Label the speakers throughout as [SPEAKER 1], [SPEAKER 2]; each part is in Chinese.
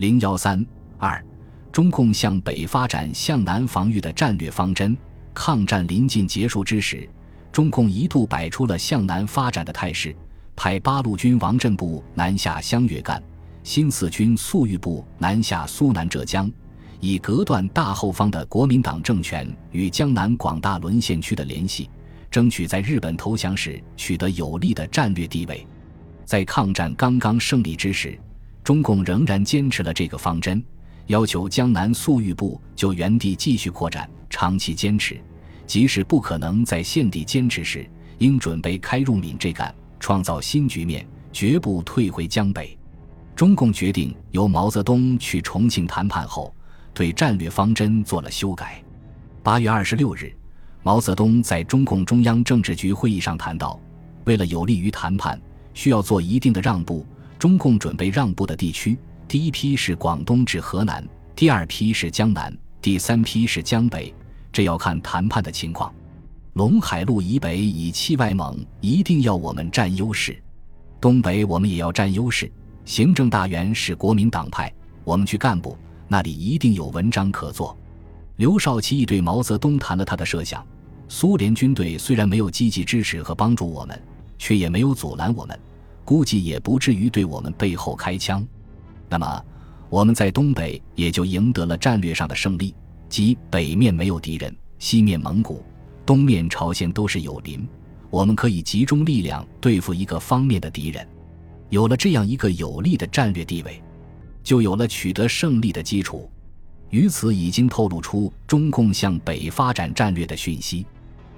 [SPEAKER 1] 零幺三二，中共向北发展、向南防御的战略方针。抗战临近结束之时，中共一度摆出了向南发展的态势，派八路军王震部南下湘粤赣，新四军粟裕部南下苏南浙江，以隔断大后方的国民党政权与江南广大沦陷区的联系，争取在日本投降时取得有利的战略地位。在抗战刚刚胜利之时。中共仍然坚持了这个方针，要求江南粟裕部就原地继续扩展，长期坚持，即使不可能在现地坚持时，应准备开入闽浙赣，创造新局面，绝不退回江北。中共决定由毛泽东去重庆谈判后，对战略方针做了修改。八月二十六日，毛泽东在中共中央政治局会议上谈到，为了有利于谈判，需要做一定的让步。中共准备让步的地区，第一批是广东至河南，第二批是江南，第三批是江北，这要看谈判的情况。陇海路以北以气外蒙，一定要我们占优势；东北我们也要占优势。行政大员是国民党派，我们去干部那里一定有文章可做。刘少奇亦对毛泽东谈了他的设想：苏联军队虽然没有积极支持和帮助我们，却也没有阻拦我们。估计也不至于对我们背后开枪，那么我们在东北也就赢得了战略上的胜利，即北面没有敌人，西面蒙古，东面朝鲜都是有邻，我们可以集中力量对付一个方面的敌人。有了这样一个有利的战略地位，就有了取得胜利的基础。于此已经透露出中共向北发展战略的讯息。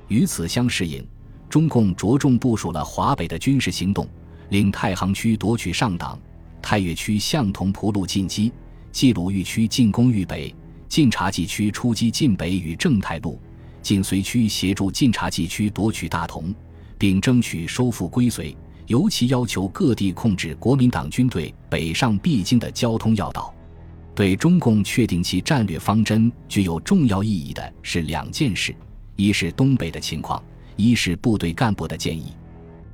[SPEAKER 1] 与此相适应，中共着重部署了华北的军事行动。令太行区夺取上党，太岳区向同蒲路进击，冀鲁豫区进攻豫北，晋察冀区出击晋北与正太路，晋绥区协助晋察冀区夺取大同，并争取收复归绥。尤其要求各地控制国民党军队北上必经的交通要道。对中共确定其战略方针具有重要意义的是两件事：一是东北的情况，一是部队干部的建议。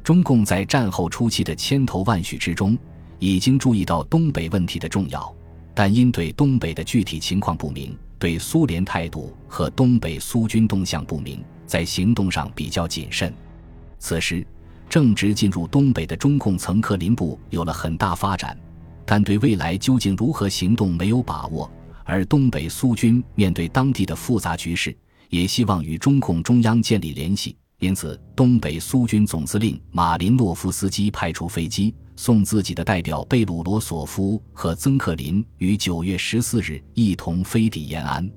[SPEAKER 1] 中共在战后初期的千头万绪之中，已经注意到东北问题的重要，但因对东北的具体情况不明，对苏联态度和东北苏军动向不明，在行动上比较谨慎。此时，正值进入东北的中共曾克林部有了很大发展，但对未来究竟如何行动没有把握。而东北苏军面对当地的复杂局势，也希望与中共中央建立联系。因此，东北苏军总司令马林诺夫斯基派出飞机，送自己的代表贝鲁罗索夫和曾克林于九月十四日一同飞抵延安。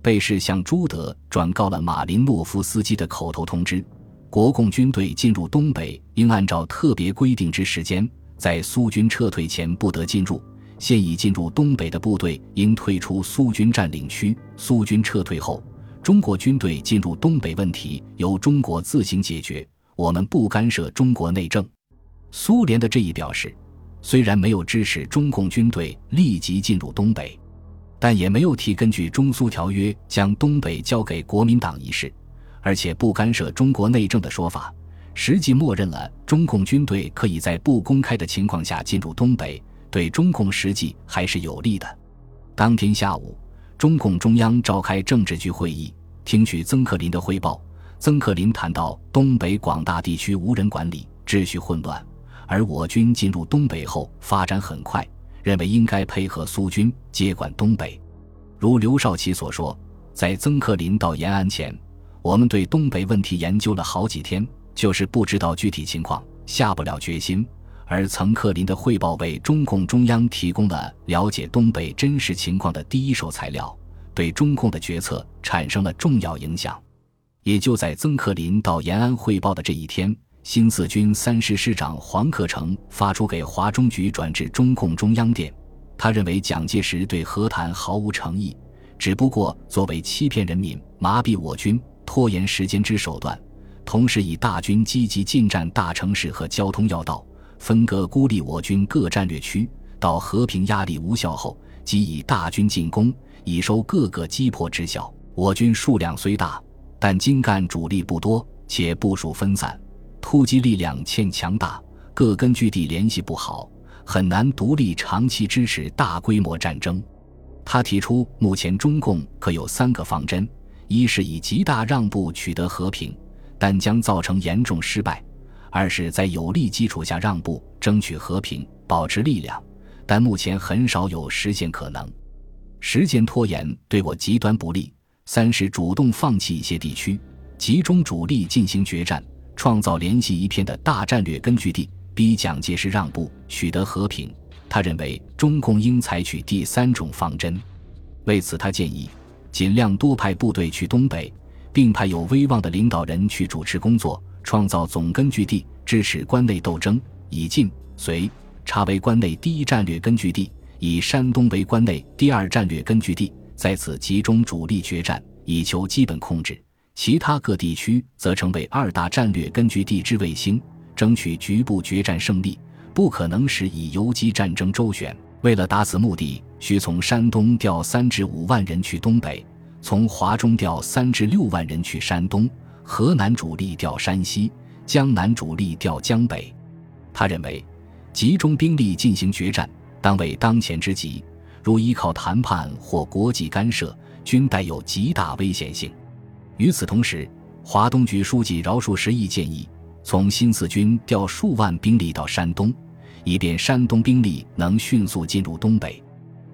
[SPEAKER 1] 贝氏向朱德转告了马林诺夫斯基的口头通知：国共军队进入东北，应按照特别规定之时间，在苏军撤退前不得进入。现已进入东北的部队应退出苏军占领区。苏军撤退后。中国军队进入东北问题由中国自行解决，我们不干涉中国内政。苏联的这一表示，虽然没有支持中共军队立即进入东北，但也没有提根据中苏条约将东北交给国民党一事，而且不干涉中国内政的说法，实际默认了中共军队可以在不公开的情况下进入东北，对中共实际还是有利的。当天下午。中共中央召开政治局会议，听取曾克林的汇报。曾克林谈到，东北广大地区无人管理，秩序混乱，而我军进入东北后发展很快，认为应该配合苏军接管东北。如刘少奇所说，在曾克林到延安前，我们对东北问题研究了好几天，就是不知道具体情况，下不了决心。而曾克林的汇报为中共中央提供了了解东北真实情况的第一手材料，对中共的决策产生了重要影响。也就在曾克林到延安汇报的这一天，新四军三师师长黄克诚发出给华中局转至中共中央电，他认为蒋介石对和谈毫无诚意，只不过作为欺骗人民、麻痹我军、拖延时间之手段，同时以大军积极进占大城市和交通要道。分割孤立我军各战略区，到和平压力无效后，即以大军进攻，以收各个击破之效。我军数量虽大，但精干主力不多，且部署分散，突击力量欠强大，各根据地联系不好，很难独立长期支持大规模战争。他提出，目前中共可有三个方针：一是以极大让步取得和平，但将造成严重失败；二是，在有利基础下让步，争取和平，保持力量，但目前很少有实现可能。时间拖延对我极端不利。三是主动放弃一些地区，集中主力进行决战，创造联系一片的大战略根据地，逼蒋介石让步，取得和平。他认为中共应采取第三种方针。为此，他建议尽量多派部队去东北，并派有威望的领导人去主持工作，创造总根据地，支持关内斗争，以晋、绥、察为关内第一战略根据地，以山东为关内第二战略根据地。在此集中主力决战，以求基本控制；其他各地区则成为二大战略根据地之卫星，争取局部决战胜利。不可能时以游击战争周旋。为了达此目的，需从山东调三至五万人去东北，从华中调三至六万人去山东，河南主力调山西，江南主力调江北。他认为，集中兵力进行决战，当为当前之急。如依靠谈判或国际干涉，均带有极大危险性。与此同时，华东局书记饶漱石亦建议，从新四军调数万兵力到山东，以便山东兵力能迅速进入东北。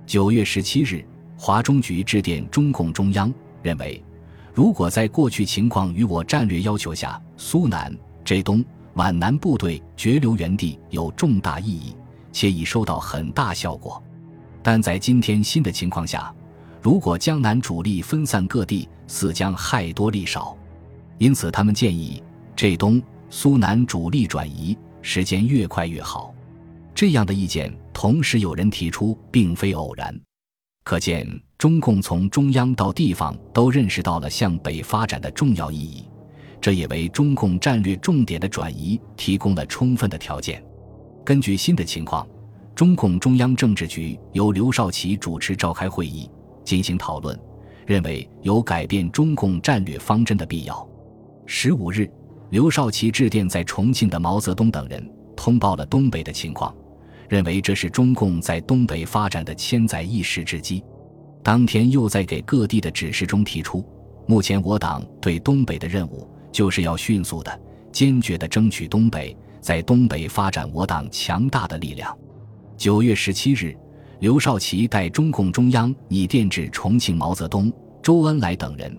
[SPEAKER 1] 九月十七日，华中局致电中共中央，认为，如果在过去情况与我战略要求下，苏南、浙东、皖南部队绝留原地有重大意义，且已收到很大效果。但在今天新的情况下，如果江南主力分散各地，似将害多利少，因此他们建议浙东、苏南主力转移，时间越快越好。这样的意见同时有人提出，并非偶然。可见中共从中央到地方都认识到了向北发展的重要意义，这也为中共战略重点的转移提供了充分的条件。根据新的情况。中共中央政治局由刘少奇主持召开会议，进行讨论，认为有改变中共战略方针的必要。十五日，刘少奇致电在重庆的毛泽东等人，通报了东北的情况，认为这是中共在东北发展的千载一时之机。当天又在给各地的指示中提出，目前我党对东北的任务，就是要迅速的、坚决的争取东北，在东北发展我党强大的力量。九月十七日，刘少奇代中共中央拟电至重庆毛泽东、周恩来等人，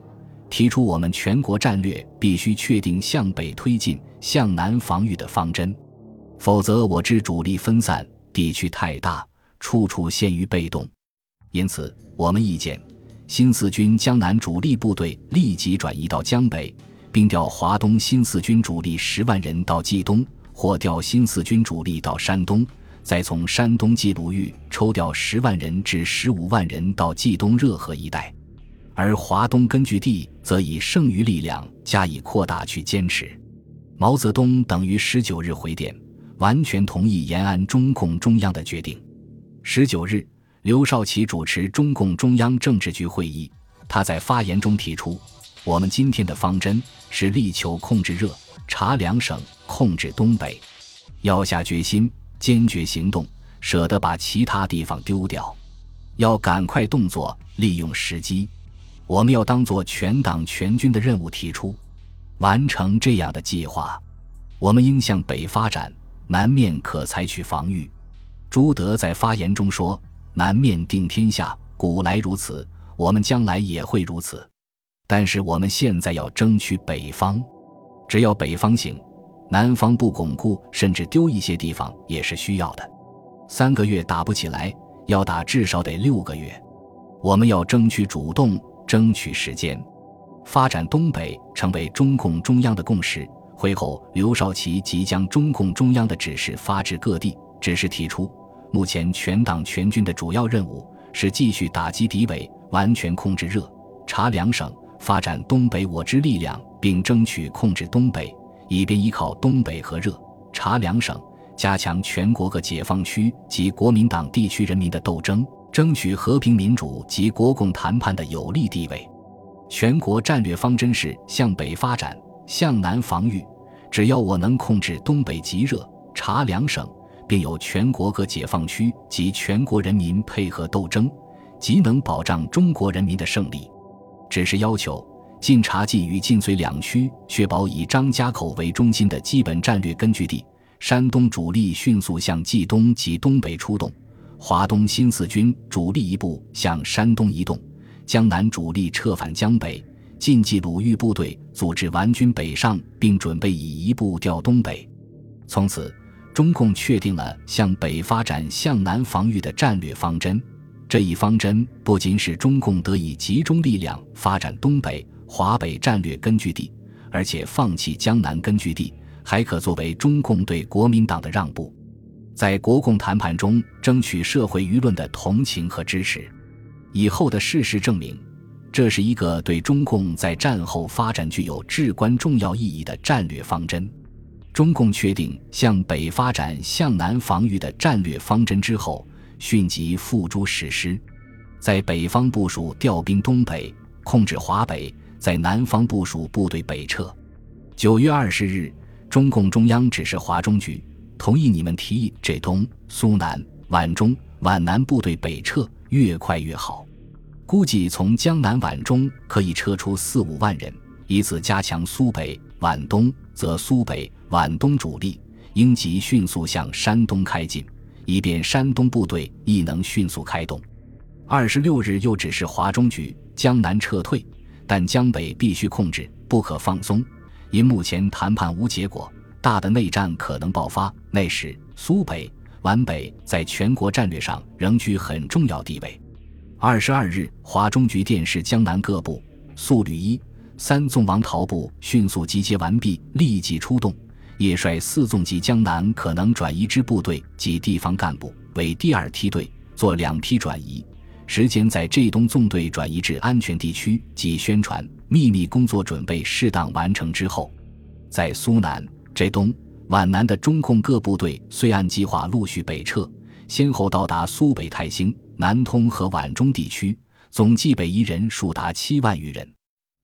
[SPEAKER 1] 提出我们全国战略必须确定向北推进、向南防御的方针，否则我之主力分散，地区太大，处处陷于被动。因此，我们意见，新四军江南主力部队立即转移到江北，并调华东新四军主力十万人到冀东，或调新四军主力到山东。再从山东冀鲁豫抽调十万人至十五万人到冀东热河一带，而华东根据地则以剩余力量加以扩大去坚持。毛泽东等于十九日回电，完全同意延安中共中央的决定。十九日，刘少奇主持中共中央政治局会议，他在发言中提出：“我们今天的方针是力求控制热、察两省，控制东北，要下决心。”坚决行动，舍得把其他地方丢掉，要赶快动作，利用时机。我们要当做全党全军的任务提出，完成这样的计划。我们应向北发展，南面可采取防御。朱德在发言中说：“南面定天下，古来如此，我们将来也会如此。但是我们现在要争取北方，只要北方行。”南方不巩固，甚至丢一些地方也是需要的。三个月打不起来，要打至少得六个月。我们要争取主动，争取时间，发展东北成为中共中央的共识。会后，刘少奇即将中共中央的指示发至各地，指示提出：目前全党全军的主要任务是继续打击敌伪，完全控制热、察两省，发展东北我之力量，并争取控制东北。以便依靠东北和热察两省，加强全国各解放区及国民党地区人民的斗争，争取和平民主及国共谈判的有利地位。全国战略方针是向北发展，向南防御。只要我能控制东北极热察两省，并有全国各解放区及全国人民配合斗争，即能保障中国人民的胜利。只是要求晋察冀与晋绥两区确保以张家口为中心的基本战略根据地，山东主力迅速向冀东及东北出动，华东新四军主力一部向山东移动，江南主力撤返江北，晋冀鲁豫部队组织完军北上，并准备以一部调东北。从此，中共确定了向北发展、向南防御的战略方针。这一方针不仅使中共得以集中力量发展东北、华北战略根据地，而且放弃江南根据地，还可作为中共对国民党的让步，在国共谈判中争取社会舆论的同情和支持。以后的事实证明，这是一个对中共在战后发展具有至关重要意义的战略方针。中共确定向北发展、向南防御的战略方针之后。迅即付诸实施，在北方部署调兵东北，控制华北；在南方部署部队北撤。九月二十日，中共中央指示华中局，同意你们提议浙东、苏南、皖中、皖南部队北撤，越快越好。估计从江南皖中可以撤出四五万人，以此加强苏北、皖东，则苏北、皖东主力应即迅速向山东开进。以便山东部队亦能迅速开动。二十六日又指示华中局江南撤退，但江北必须控制，不可放松。因目前谈判无结果，大的内战可能爆发。那时苏北、皖北在全国战略上仍居很重要地位。二十二日，华中局电示江南各部：速旅一、三纵王桃部迅速集结完毕，立即出动。叶率四纵及江南可能转移之部队及地方干部为第二梯队，做两批转移，时间在浙东纵队转移至安全地区及宣传秘密工作准备适当完成之后，在苏南、浙东、皖南的中共各部队虽按计划陆续北撤，先后到达苏北泰兴、南通和皖中地区，总计北移人数达七万余人。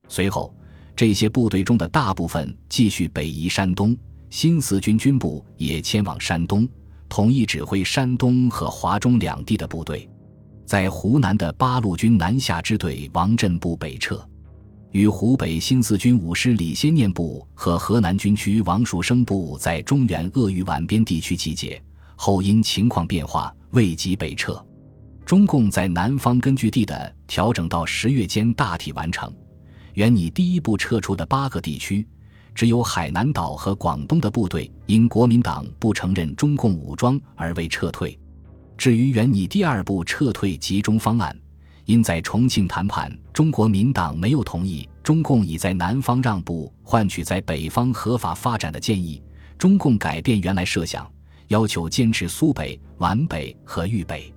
[SPEAKER 1] 随后，这些部队中的大部分继续北移山东。新四军军部也迁往山东，统一指挥山东和华中两地的部队。在湖南的八路军南下支队王震部北撤，与湖北新四军五师李先念部和河南军区王树声部在中原鄂豫皖边地区集结，后因情况变化未及北撤。中共在南方根据地的调整到十月间大体完成，原拟第一步撤出的八个地区。只有海南岛和广东的部队因国民党不承认中共武装而未撤退。至于原拟第二步撤退集中方案，因在重庆谈判中国民党没有同意中共已在南方让步换取在北方合法发展的建议，中共改变原来设想，要求坚持苏北、皖北和豫北。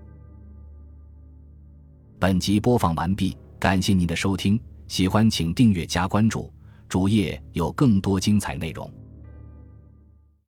[SPEAKER 1] 本集播放完毕，感谢您的收听，喜欢请订阅加关注。主页有更多精彩内容。